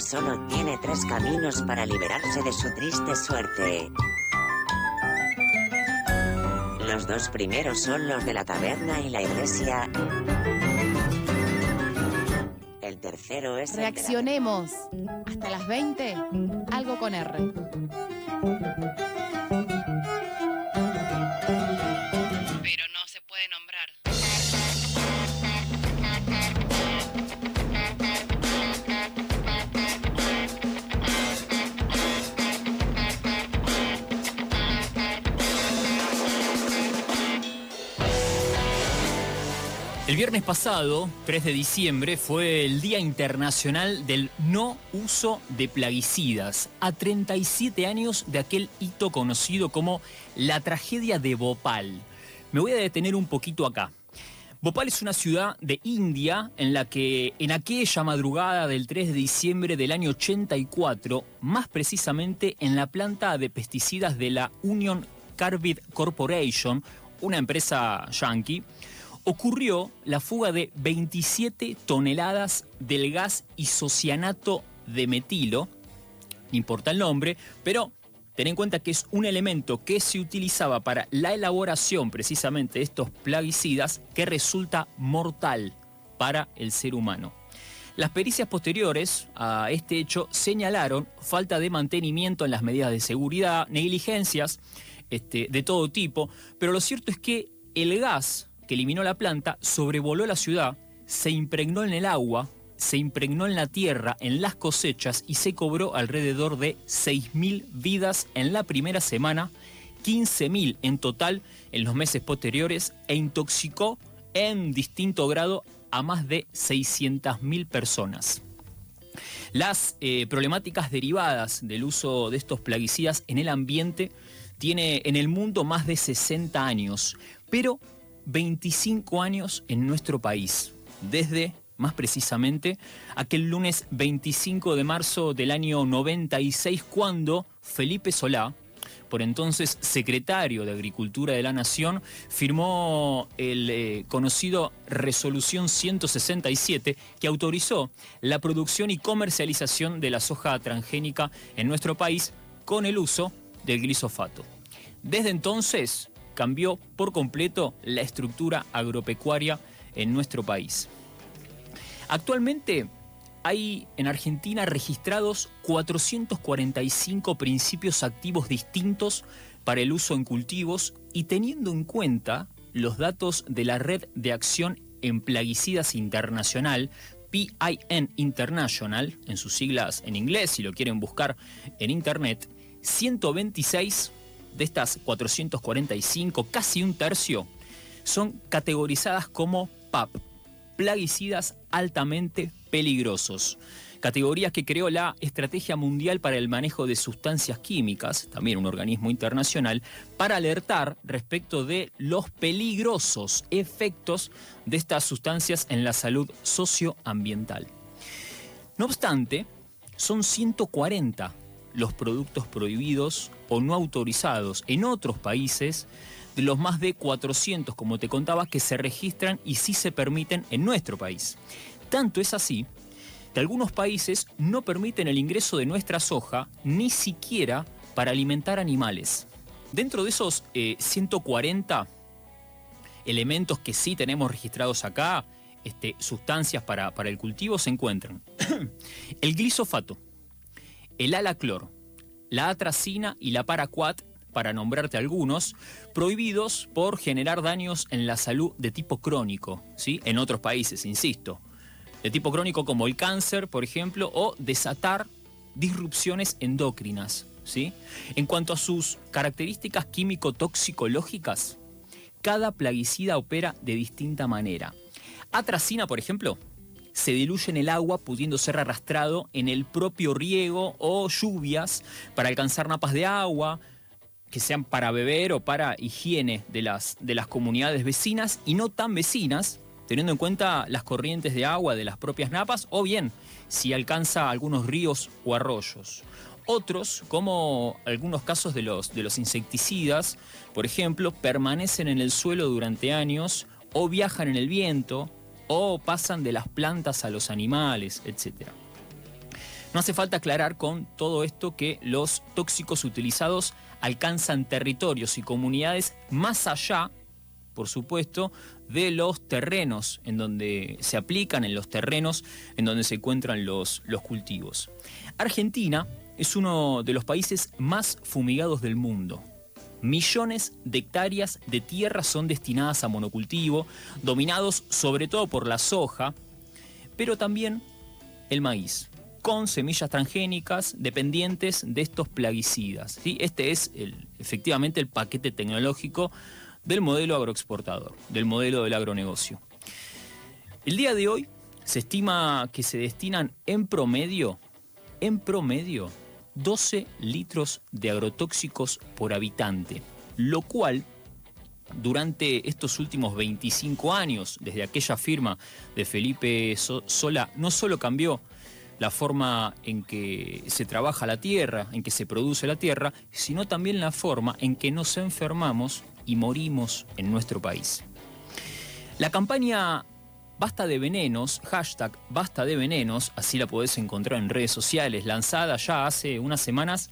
solo tiene tres caminos para liberarse de su triste suerte. Los dos primeros son los de la taberna y la iglesia. El tercero es... Reaccionemos. Hasta las 20. Algo con R. El viernes pasado, 3 de diciembre, fue el Día Internacional del No Uso de Plaguicidas, a 37 años de aquel hito conocido como la tragedia de Bhopal. Me voy a detener un poquito acá. Bhopal es una ciudad de India en la que en aquella madrugada del 3 de diciembre del año 84, más precisamente en la planta de pesticidas de la Union Carbide Corporation, una empresa yankee, ocurrió la fuga de 27 toneladas del gas isocianato de metilo, no importa el nombre, pero ten en cuenta que es un elemento que se utilizaba para la elaboración precisamente de estos plaguicidas que resulta mortal para el ser humano. Las pericias posteriores a este hecho señalaron falta de mantenimiento en las medidas de seguridad, negligencias este, de todo tipo, pero lo cierto es que el gas que eliminó la planta, sobrevoló la ciudad, se impregnó en el agua, se impregnó en la tierra, en las cosechas y se cobró alrededor de 6.000 vidas en la primera semana, 15.000 en total en los meses posteriores e intoxicó en distinto grado a más de 600.000 personas. Las eh, problemáticas derivadas del uso de estos plaguicidas en el ambiente tiene en el mundo más de 60 años, pero 25 años en nuestro país, desde, más precisamente, aquel lunes 25 de marzo del año 96, cuando Felipe Solá, por entonces secretario de Agricultura de la Nación, firmó el eh, conocido Resolución 167 que autorizó la producción y comercialización de la soja transgénica en nuestro país con el uso del glisofato. Desde entonces, cambió por completo la estructura agropecuaria en nuestro país. Actualmente hay en Argentina registrados 445 principios activos distintos para el uso en cultivos y teniendo en cuenta los datos de la Red de Acción en Plaguicidas Internacional, PIN International, en sus siglas en inglés, si lo quieren buscar en internet, 126 de estas 445, casi un tercio, son categorizadas como PAP, plaguicidas altamente peligrosos. Categorías que creó la Estrategia Mundial para el Manejo de Sustancias Químicas, también un organismo internacional, para alertar respecto de los peligrosos efectos de estas sustancias en la salud socioambiental. No obstante, son 140 los productos prohibidos o no autorizados en otros países de los más de 400, como te contaba, que se registran y sí se permiten en nuestro país. Tanto es así que algunos países no permiten el ingreso de nuestra soja ni siquiera para alimentar animales. Dentro de esos 140 eh, elementos que sí tenemos registrados acá, este, sustancias para, para el cultivo, se encuentran el glisofato, el alaclor, la atracina y la paraquat, para nombrarte algunos, prohibidos por generar daños en la salud de tipo crónico, ¿sí? en otros países, insisto. De tipo crónico como el cáncer, por ejemplo, o desatar disrupciones endocrinas. ¿sí? En cuanto a sus características químico-toxicológicas, cada plaguicida opera de distinta manera. Atracina, por ejemplo, se diluye en el agua pudiendo ser arrastrado en el propio riego o lluvias para alcanzar napas de agua que sean para beber o para higiene de las, de las comunidades vecinas y no tan vecinas, teniendo en cuenta las corrientes de agua de las propias napas o bien si alcanza algunos ríos o arroyos. Otros, como algunos casos de los, de los insecticidas, por ejemplo, permanecen en el suelo durante años o viajan en el viento, o pasan de las plantas a los animales, etc. No hace falta aclarar con todo esto que los tóxicos utilizados alcanzan territorios y comunidades más allá, por supuesto, de los terrenos en donde se aplican, en los terrenos en donde se encuentran los, los cultivos. Argentina es uno de los países más fumigados del mundo. Millones de hectáreas de tierra son destinadas a monocultivo, dominados sobre todo por la soja, pero también el maíz, con semillas transgénicas dependientes de estos plaguicidas. Este es efectivamente el paquete tecnológico del modelo agroexportador, del modelo del agronegocio. El día de hoy se estima que se destinan en promedio, en promedio, 12 litros de agrotóxicos por habitante, lo cual durante estos últimos 25 años, desde aquella firma de Felipe Sola, no solo cambió la forma en que se trabaja la tierra, en que se produce la tierra, sino también la forma en que nos enfermamos y morimos en nuestro país. La campaña Basta de Venenos, hashtag Basta de Venenos, así la podés encontrar en redes sociales, lanzada ya hace unas semanas,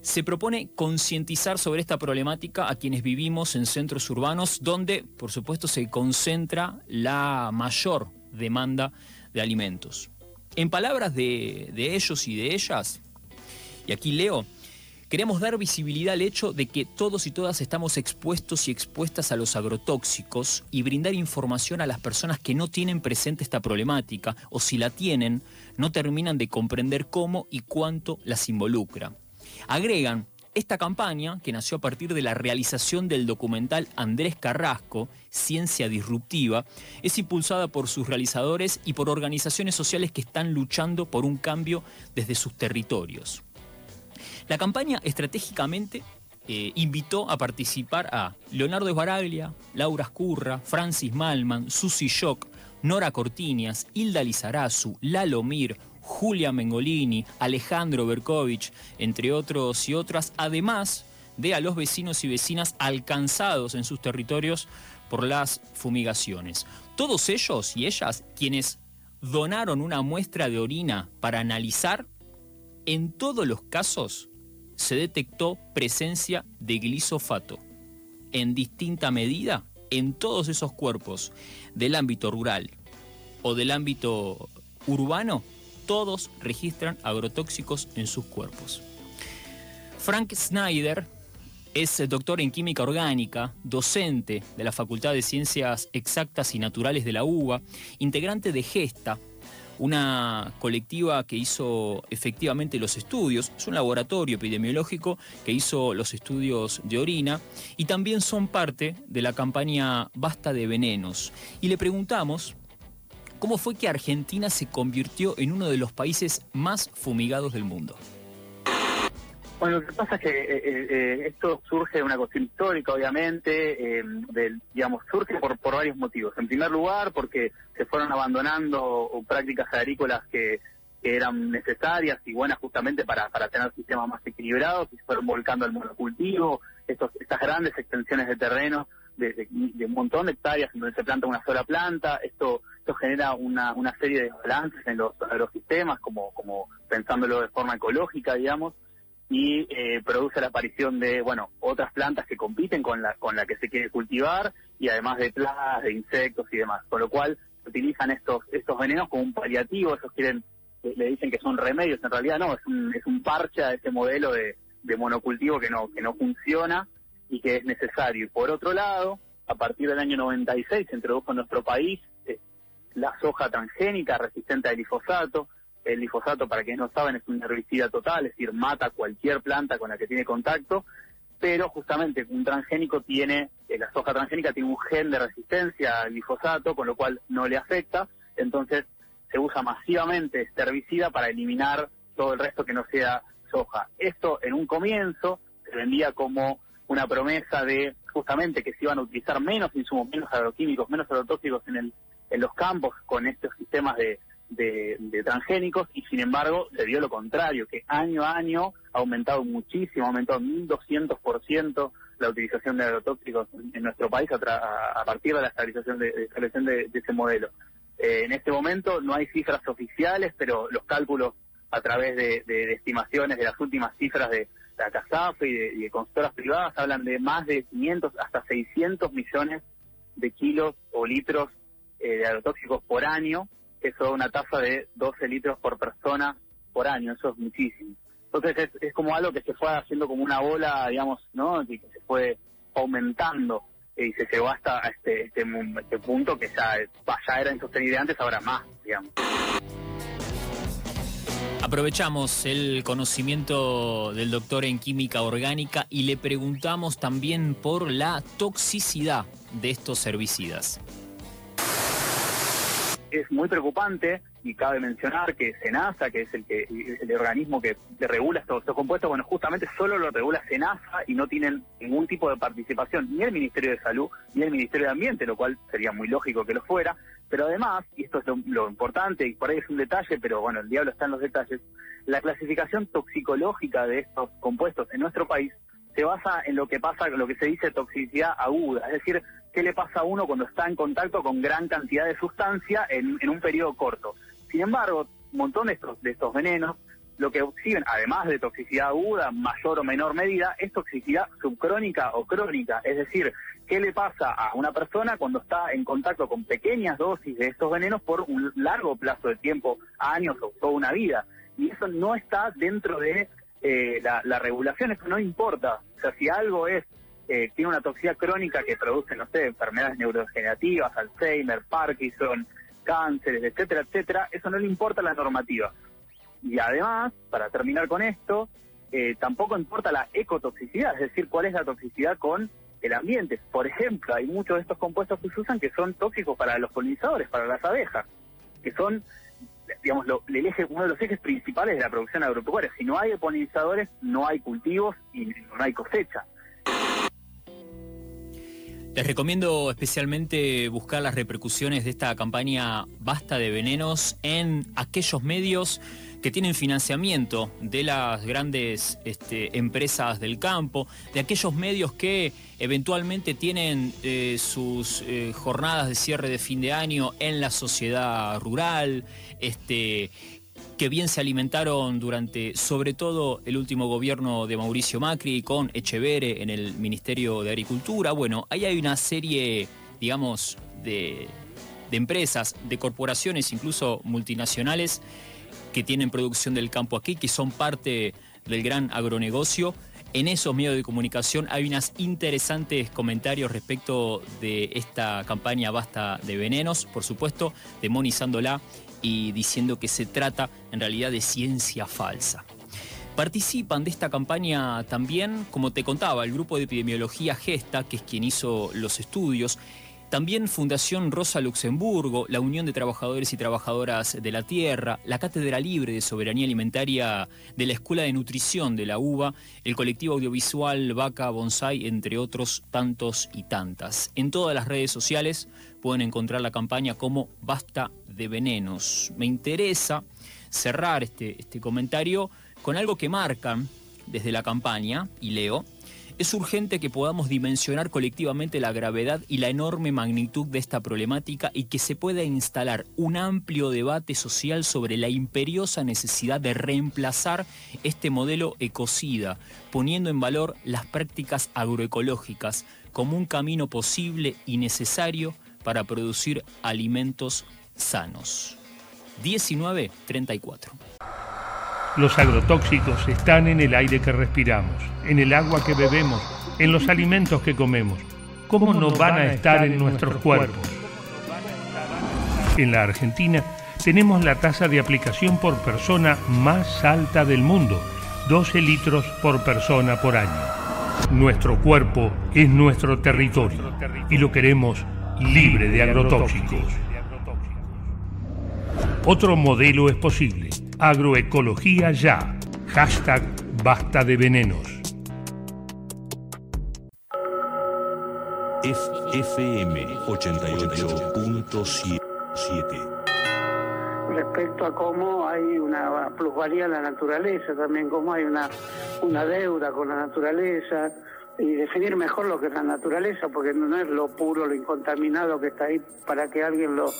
se propone concientizar sobre esta problemática a quienes vivimos en centros urbanos donde, por supuesto, se concentra la mayor demanda de alimentos. En palabras de, de ellos y de ellas, y aquí leo, Queremos dar visibilidad al hecho de que todos y todas estamos expuestos y expuestas a los agrotóxicos y brindar información a las personas que no tienen presente esta problemática o si la tienen, no terminan de comprender cómo y cuánto las involucra. Agregan, esta campaña, que nació a partir de la realización del documental Andrés Carrasco, Ciencia Disruptiva, es impulsada por sus realizadores y por organizaciones sociales que están luchando por un cambio desde sus territorios. La campaña estratégicamente eh, invitó a participar a Leonardo Esbaraglia, Laura Escurra, Francis Malman, Susi Shock, Nora Cortinias, Hilda Lizarazu, Lalo Mir, Julia Mengolini, Alejandro Berkovich, entre otros y otras, además de a los vecinos y vecinas alcanzados en sus territorios por las fumigaciones. Todos ellos y ellas quienes donaron una muestra de orina para analizar, en todos los casos se detectó presencia de glisofato en distinta medida en todos esos cuerpos del ámbito rural o del ámbito urbano, todos registran agrotóxicos en sus cuerpos. Frank Snyder es doctor en química orgánica, docente de la Facultad de Ciencias Exactas y Naturales de la UBA, integrante de GESTA, una colectiva que hizo efectivamente los estudios, es un laboratorio epidemiológico que hizo los estudios de orina y también son parte de la campaña Basta de Venenos. Y le preguntamos cómo fue que Argentina se convirtió en uno de los países más fumigados del mundo. Bueno, lo que pasa es que eh, eh, eh, esto surge de una cuestión histórica, obviamente, digamos, surge por, por varios motivos. En primer lugar, porque se fueron abandonando prácticas agrícolas que, eran necesarias y buenas justamente para, para tener sistemas más equilibrados y se fueron volcando al monocultivo, estos, estas grandes extensiones de terreno de, un montón de hectáreas en donde se planta una sola planta, esto esto genera una, una serie de balances en los agrosistemas, como, como pensándolo de forma ecológica, digamos, y eh, produce la aparición de bueno otras plantas que compiten con la con la que se quiere cultivar y además de plagas, de insectos y demás, con lo cual utilizan estos estos venenos como un paliativo, ellos quieren le dicen que son remedios, en realidad no, es un, es un parche a ese modelo de, de monocultivo que no que no funciona y que es necesario. Y por otro lado, a partir del año 96 se introdujo en nuestro país eh, la soja transgénica resistente al glifosato, el glifosato, para quienes no saben, es un herbicida total, es decir, mata cualquier planta con la que tiene contacto, pero justamente un transgénico tiene, eh, la soja transgénica tiene un gen de resistencia al glifosato, con lo cual no le afecta, entonces se usa masivamente este herbicida para eliminar todo el resto que no sea soja. Esto en un comienzo se vendía como una promesa de justamente que se iban a utilizar menos insumos, menos agroquímicos, menos agrotóxicos en, el, en los campos con estos sistemas de, de, transgénicos y sin embargo se vio lo contrario, que año a año ha aumentado muchísimo, ha aumentado 1.200% la utilización de agrotóxicos en nuestro país a, partir de la estabilización de, de, de, ese modelo. Eh, en este momento no hay cifras oficiales, pero los cálculos a través de, estimaciones de las últimas cifras de la CASAF y de, consultoras privadas, hablan de más de 500 hasta 600 millones de kilos o litros eh, de agrotóxicos por año, eso da una tasa de 12 litros por persona por año, eso es muchísimo. Entonces es, como algo que se fue haciendo como una bola, digamos, ¿no? Y que se fue aumentando y se llegó hasta este, este, este punto que ya, ya era insostenible antes, ahora más, digamos. Aprovechamos el conocimiento del doctor en química orgánica y le preguntamos también por la toxicidad de estos herbicidas es muy preocupante y cabe mencionar que SENASA, que es el que el organismo que, regula estos, estos, compuestos, bueno, justamente solo lo regula SENASA y no tienen ningún tipo de participación ni el Ministerio de Salud ni el Ministerio de Ambiente, lo cual sería muy lógico que lo fuera. Pero además, y esto es lo, importante, y por ahí es un detalle, pero bueno, el diablo está en los detalles, la clasificación toxicológica de estos compuestos en nuestro país se basa en lo que pasa, lo que se dice toxicidad aguda, es decir, qué le pasa a uno cuando está en contacto con gran cantidad de sustancia en, un periodo corto. Sin embargo, un montón de estos, de estos venenos lo que exhiben, además de toxicidad aguda, mayor o menor medida, es toxicidad subcrónica o crónica. Es decir, ¿qué le pasa a una persona cuando está en contacto con pequeñas dosis de estos venenos por un largo plazo de tiempo, años o toda una vida? Y eso no está dentro de eh, la, la regulación, eso no importa. O sea, si algo es eh, tiene una toxicidad crónica que produce, no sé, enfermedades neurodegenerativas, Alzheimer, Parkinson, cánceres, etcétera, etcétera, eso no le importa la normativa. Y además, para terminar con esto, eh, tampoco importa la ecotoxicidad, es decir, cuál es la toxicidad con el ambiente. Por ejemplo, hay muchos de estos compuestos que se usan que son tóxicos para los polinizadores, para las abejas, que son, digamos, el eje, uno de los ejes principales de la producción agropecuaria. Si no hay polinizadores, no hay cultivos y no hay cosecha. Les recomiendo especialmente buscar las repercusiones de esta campaña Basta de Venenos en aquellos medios que tienen financiamiento de las grandes este, empresas del campo, de aquellos medios que eventualmente tienen eh, sus eh, jornadas de cierre de fin de año en la sociedad rural, este, que bien se alimentaron durante, sobre todo, el último gobierno de Mauricio Macri con Echevere en el Ministerio de Agricultura. Bueno, ahí hay una serie, digamos, de, empresas, de corporaciones, incluso multinacionales, que tienen producción del campo aquí, que son parte del gran agronegocio. En esos medios de comunicación hay unos interesantes comentarios respecto de esta campaña Basta de Venenos, por supuesto, demonizándola y diciendo que se trata en realidad de ciencia falsa. Participan de esta campaña también, como te contaba, el grupo de epidemiología Gesta, que es quien hizo los estudios, también Fundación Rosa Luxemburgo, la Unión de Trabajadores y Trabajadoras de la Tierra, la Cátedra Libre de Soberanía Alimentaria de la Escuela de Nutrición de la UBA, el colectivo audiovisual Vaca Bonsai, entre otros tantos y tantas. En todas las redes sociales pueden encontrar la campaña como Basta de Venenos. Me interesa cerrar este, este comentario con algo que marcan desde la campaña, y leo, es urgente que podamos dimensionar colectivamente la gravedad y la enorme magnitud de esta problemática y que se pueda instalar un amplio debate social sobre la imperiosa necesidad de reemplazar este modelo ecocida, poniendo en valor las prácticas agroecológicas como un camino posible y necesario para producir alimentos sanos. 1934. Los agrotóxicos están en el aire que respiramos, en el agua que bebemos, en los alimentos que comemos. ¿Cómo no van a estar en nuestros cuerpos? En la Argentina tenemos la tasa de aplicación por persona más alta del mundo, 12 litros por persona por año. Nuestro cuerpo es nuestro territorio y lo queremos libre de agrotóxicos. Otro modelo es posible Agroecología ya. Hashtag basta de venenos. FM 88.7 respecto a cómo hay una plusvalía en la naturaleza, también cómo hay una, una deuda con la naturaleza, y definir mejor lo que es la naturaleza, porque no es lo puro, lo incontaminado que está ahí para que alguien lo,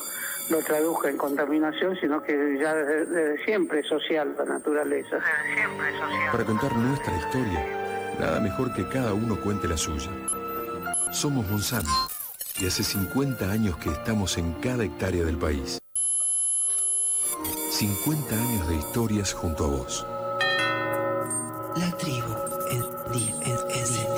lo traduzca en contaminación, sino que ya desde, siempre es social la naturaleza. siempre es social. Para contar nuestra historia, nada mejor que cada uno cuente la suya. Somos Monsanto y hace 50 años que estamos en cada hectárea del país. 50 años de historias junto a vos. La tribu encendida.